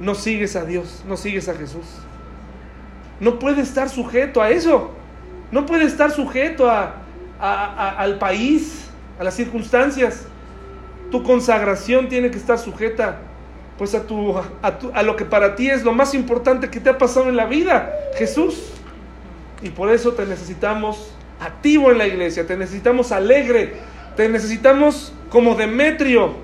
no sigues a Dios, no sigues a Jesús. No puede estar sujeto a eso, no puede estar sujeto a, al país, a las circunstancias. Tu consagración tiene que estar sujeta pues a, tu, a, tu, a lo que para ti es lo más importante que te ha pasado en la vida, Jesús. Y por eso te necesitamos activo en la iglesia, te necesitamos alegre, te necesitamos como Demetrio,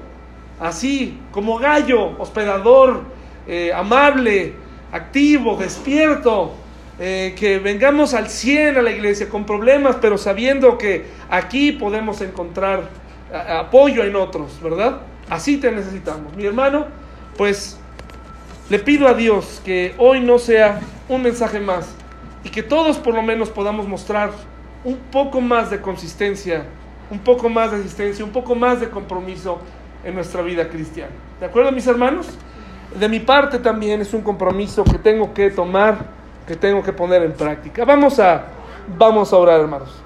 así, como gallo, hospedador, eh, amable, activo, despierto, eh, que vengamos al 100 a la iglesia con problemas, pero sabiendo que aquí podemos encontrar apoyo en otros, ¿verdad? Así te necesitamos. Mi hermano, pues le pido a Dios que hoy no sea un mensaje más y que todos por lo menos podamos mostrar un poco más de consistencia, un poco más de asistencia, un poco más de compromiso en nuestra vida cristiana. ¿De acuerdo, mis hermanos? De mi parte también es un compromiso que tengo que tomar, que tengo que poner en práctica. Vamos a, vamos a orar, hermanos.